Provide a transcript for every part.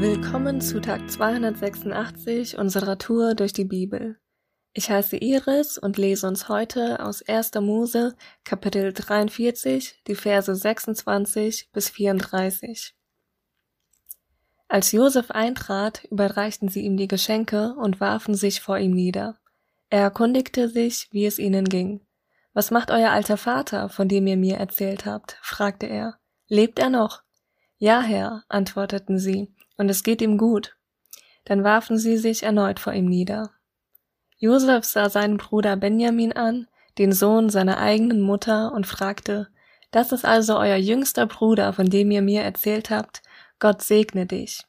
Willkommen zu Tag 286 unserer Tour durch die Bibel. Ich heiße Iris und lese uns heute aus 1. Mose Kapitel 43 die Verse 26 bis 34. Als Josef eintrat, überreichten sie ihm die Geschenke und warfen sich vor ihm nieder. Er erkundigte sich, wie es ihnen ging. Was macht euer alter Vater, von dem ihr mir erzählt habt? fragte er. Lebt er noch? Ja, Herr, antworteten sie, und es geht ihm gut. Dann warfen sie sich erneut vor ihm nieder. Josef sah seinen Bruder Benjamin an, den Sohn seiner eigenen Mutter, und fragte, Das ist also euer jüngster Bruder, von dem ihr mir erzählt habt, Gott segne dich.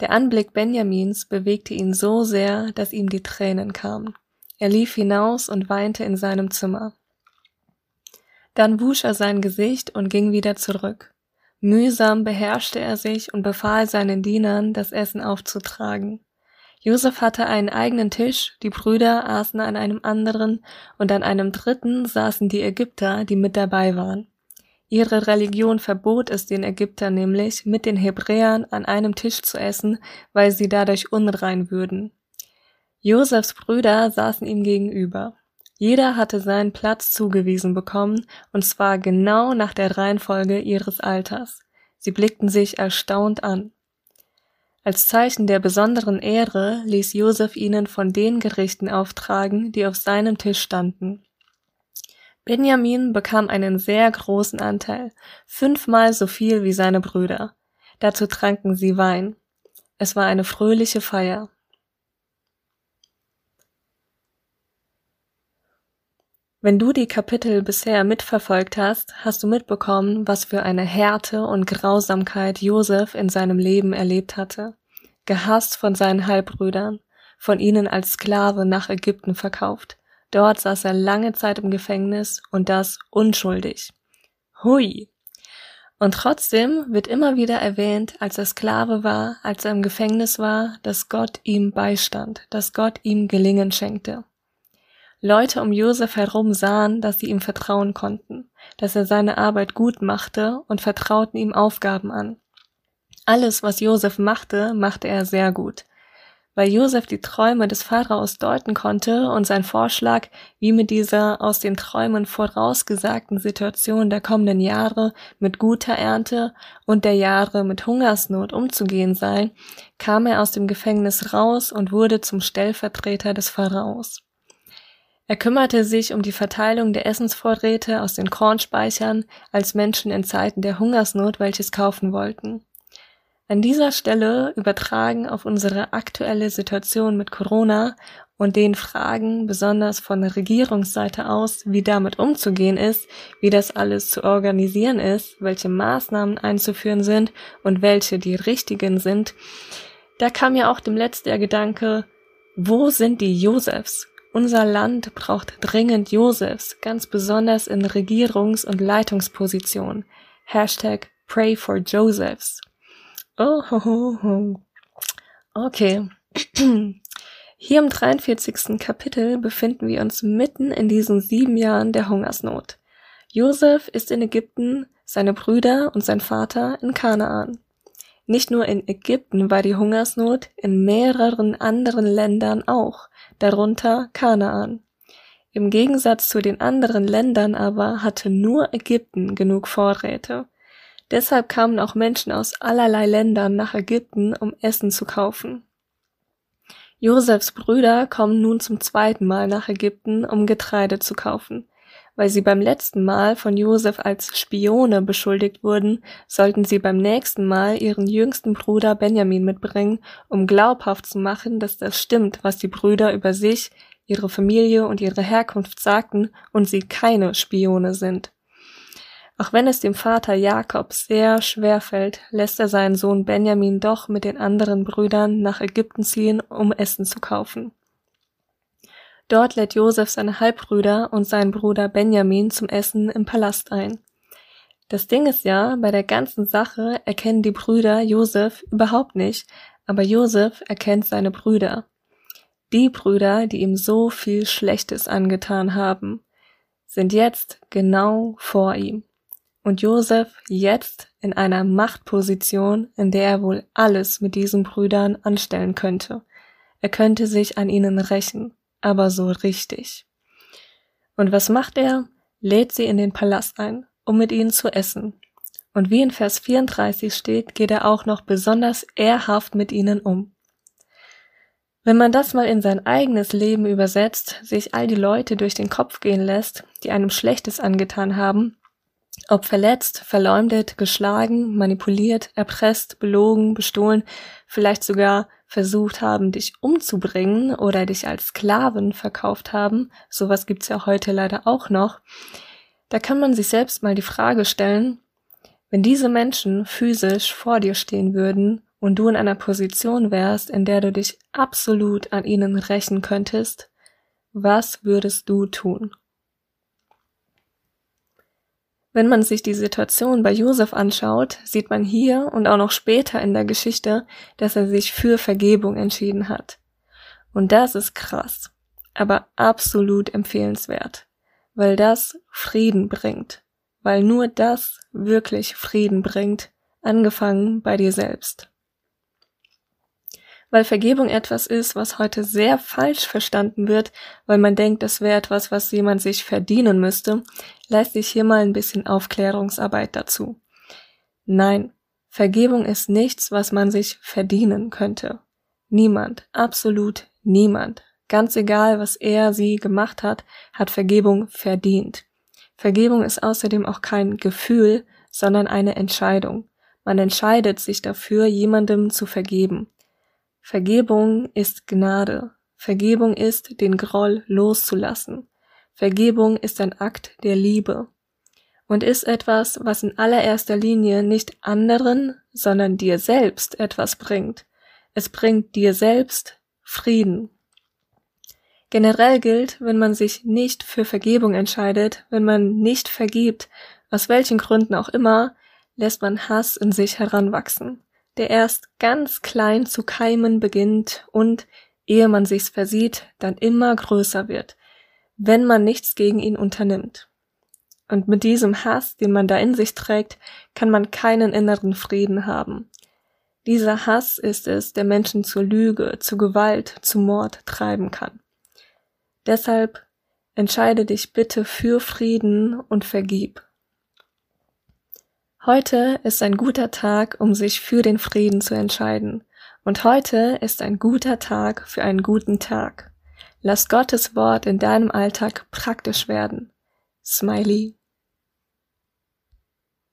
Der Anblick Benjamins bewegte ihn so sehr, dass ihm die Tränen kamen. Er lief hinaus und weinte in seinem Zimmer. Dann wusch er sein Gesicht und ging wieder zurück. Mühsam beherrschte er sich und befahl seinen Dienern, das Essen aufzutragen. Josef hatte einen eigenen Tisch, die Brüder aßen an einem anderen und an einem dritten saßen die Ägypter, die mit dabei waren. Ihre Religion verbot es den Ägyptern nämlich, mit den Hebräern an einem Tisch zu essen, weil sie dadurch unrein würden. Josefs Brüder saßen ihm gegenüber. Jeder hatte seinen Platz zugewiesen bekommen, und zwar genau nach der Reihenfolge ihres Alters. Sie blickten sich erstaunt an. Als Zeichen der besonderen Ehre ließ Josef ihnen von den Gerichten auftragen, die auf seinem Tisch standen. Benjamin bekam einen sehr großen Anteil, fünfmal so viel wie seine Brüder. Dazu tranken sie Wein. Es war eine fröhliche Feier. Wenn du die Kapitel bisher mitverfolgt hast, hast du mitbekommen, was für eine Härte und Grausamkeit Josef in seinem Leben erlebt hatte. Gehasst von seinen Halbbrüdern, von ihnen als Sklave nach Ägypten verkauft. Dort saß er lange Zeit im Gefängnis und das unschuldig. Hui! Und trotzdem wird immer wieder erwähnt, als er Sklave war, als er im Gefängnis war, dass Gott ihm beistand, dass Gott ihm Gelingen schenkte. Leute um Josef herum sahen, dass sie ihm vertrauen konnten, dass er seine Arbeit gut machte und vertrauten ihm Aufgaben an. Alles, was Josef machte, machte er sehr gut. Weil Josef die Träume des Pharaos deuten konnte und sein Vorschlag, wie mit dieser aus den Träumen vorausgesagten Situation der kommenden Jahre mit guter Ernte und der Jahre mit Hungersnot umzugehen sei, kam er aus dem Gefängnis raus und wurde zum Stellvertreter des Pharaos. Er kümmerte sich um die Verteilung der Essensvorräte aus den Kornspeichern, als Menschen in Zeiten der Hungersnot welches kaufen wollten. An dieser Stelle übertragen auf unsere aktuelle Situation mit Corona und den Fragen besonders von der Regierungsseite aus, wie damit umzugehen ist, wie das alles zu organisieren ist, welche Maßnahmen einzuführen sind und welche die richtigen sind, da kam ja auch dem Letzt der Gedanke, wo sind die Josefs? Unser Land braucht dringend Josefs, ganz besonders in Regierungs- und Leitungspositionen. Hashtag Pray for Josephs. Oh, ho, ho, ho. Okay. Hier im 43. Kapitel befinden wir uns mitten in diesen sieben Jahren der Hungersnot. Josef ist in Ägypten, seine Brüder und sein Vater in Kanaan. Nicht nur in Ägypten war die Hungersnot, in mehreren anderen Ländern auch darunter Kanaan. Im Gegensatz zu den anderen Ländern aber hatte nur Ägypten genug Vorräte. Deshalb kamen auch Menschen aus allerlei Ländern nach Ägypten, um Essen zu kaufen. Josefs Brüder kommen nun zum zweiten Mal nach Ägypten, um Getreide zu kaufen. Weil sie beim letzten Mal von Josef als Spione beschuldigt wurden, sollten sie beim nächsten Mal ihren jüngsten Bruder Benjamin mitbringen, um glaubhaft zu machen, dass das stimmt, was die Brüder über sich, ihre Familie und ihre Herkunft sagten und sie keine Spione sind. Auch wenn es dem Vater Jakob sehr schwer fällt, lässt er seinen Sohn Benjamin doch mit den anderen Brüdern nach Ägypten ziehen, um Essen zu kaufen. Dort lädt Josef seine Halbbrüder und seinen Bruder Benjamin zum Essen im Palast ein. Das Ding ist ja, bei der ganzen Sache erkennen die Brüder Josef überhaupt nicht, aber Josef erkennt seine Brüder. Die Brüder, die ihm so viel Schlechtes angetan haben, sind jetzt genau vor ihm. und Josef jetzt in einer Machtposition, in der er wohl alles mit diesen Brüdern anstellen könnte. Er könnte sich an ihnen rächen, aber so richtig. Und was macht er? Lädt sie in den Palast ein, um mit ihnen zu essen. Und wie in Vers 34 steht, geht er auch noch besonders ehrhaft mit ihnen um. Wenn man das mal in sein eigenes Leben übersetzt, sich all die Leute durch den Kopf gehen lässt, die einem Schlechtes angetan haben, ob verletzt, verleumdet, geschlagen, manipuliert, erpresst, belogen, bestohlen, vielleicht sogar versucht haben, dich umzubringen oder dich als Sklaven verkauft haben, sowas gibt's ja heute leider auch noch, da kann man sich selbst mal die Frage stellen, wenn diese Menschen physisch vor dir stehen würden, und du in einer Position wärst, in der du dich absolut an ihnen rächen könntest, was würdest du tun? Wenn man sich die Situation bei Josef anschaut, sieht man hier und auch noch später in der Geschichte, dass er sich für Vergebung entschieden hat. Und das ist krass, aber absolut empfehlenswert, weil das Frieden bringt, weil nur das wirklich Frieden bringt, angefangen bei dir selbst weil Vergebung etwas ist, was heute sehr falsch verstanden wird, weil man denkt, das wäre etwas, was jemand sich verdienen müsste, leiste ich hier mal ein bisschen Aufklärungsarbeit dazu. Nein, Vergebung ist nichts, was man sich verdienen könnte. Niemand, absolut niemand, ganz egal, was er sie gemacht hat, hat Vergebung verdient. Vergebung ist außerdem auch kein Gefühl, sondern eine Entscheidung. Man entscheidet sich dafür, jemandem zu vergeben. Vergebung ist Gnade. Vergebung ist, den Groll loszulassen. Vergebung ist ein Akt der Liebe und ist etwas, was in allererster Linie nicht anderen, sondern dir selbst etwas bringt. Es bringt dir selbst Frieden. Generell gilt, wenn man sich nicht für Vergebung entscheidet, wenn man nicht vergibt, aus welchen Gründen auch immer, lässt man Hass in sich heranwachsen der erst ganz klein zu keimen beginnt und, ehe man sich's versieht, dann immer größer wird, wenn man nichts gegen ihn unternimmt. Und mit diesem Hass, den man da in sich trägt, kann man keinen inneren Frieden haben. Dieser Hass ist es, der Menschen zur Lüge, zu Gewalt, zu Mord treiben kann. Deshalb entscheide dich bitte für Frieden und vergib. Heute ist ein guter Tag, um sich für den Frieden zu entscheiden. Und heute ist ein guter Tag für einen guten Tag. Lass Gottes Wort in deinem Alltag praktisch werden. Smiley.